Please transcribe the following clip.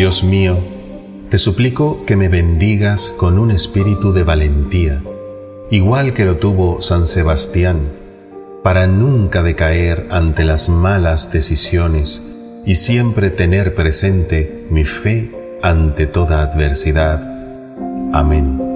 Dios mío, te suplico que me bendigas con un espíritu de valentía, igual que lo tuvo San Sebastián, para nunca decaer ante las malas decisiones y siempre tener presente mi fe ante toda adversidad. Amén.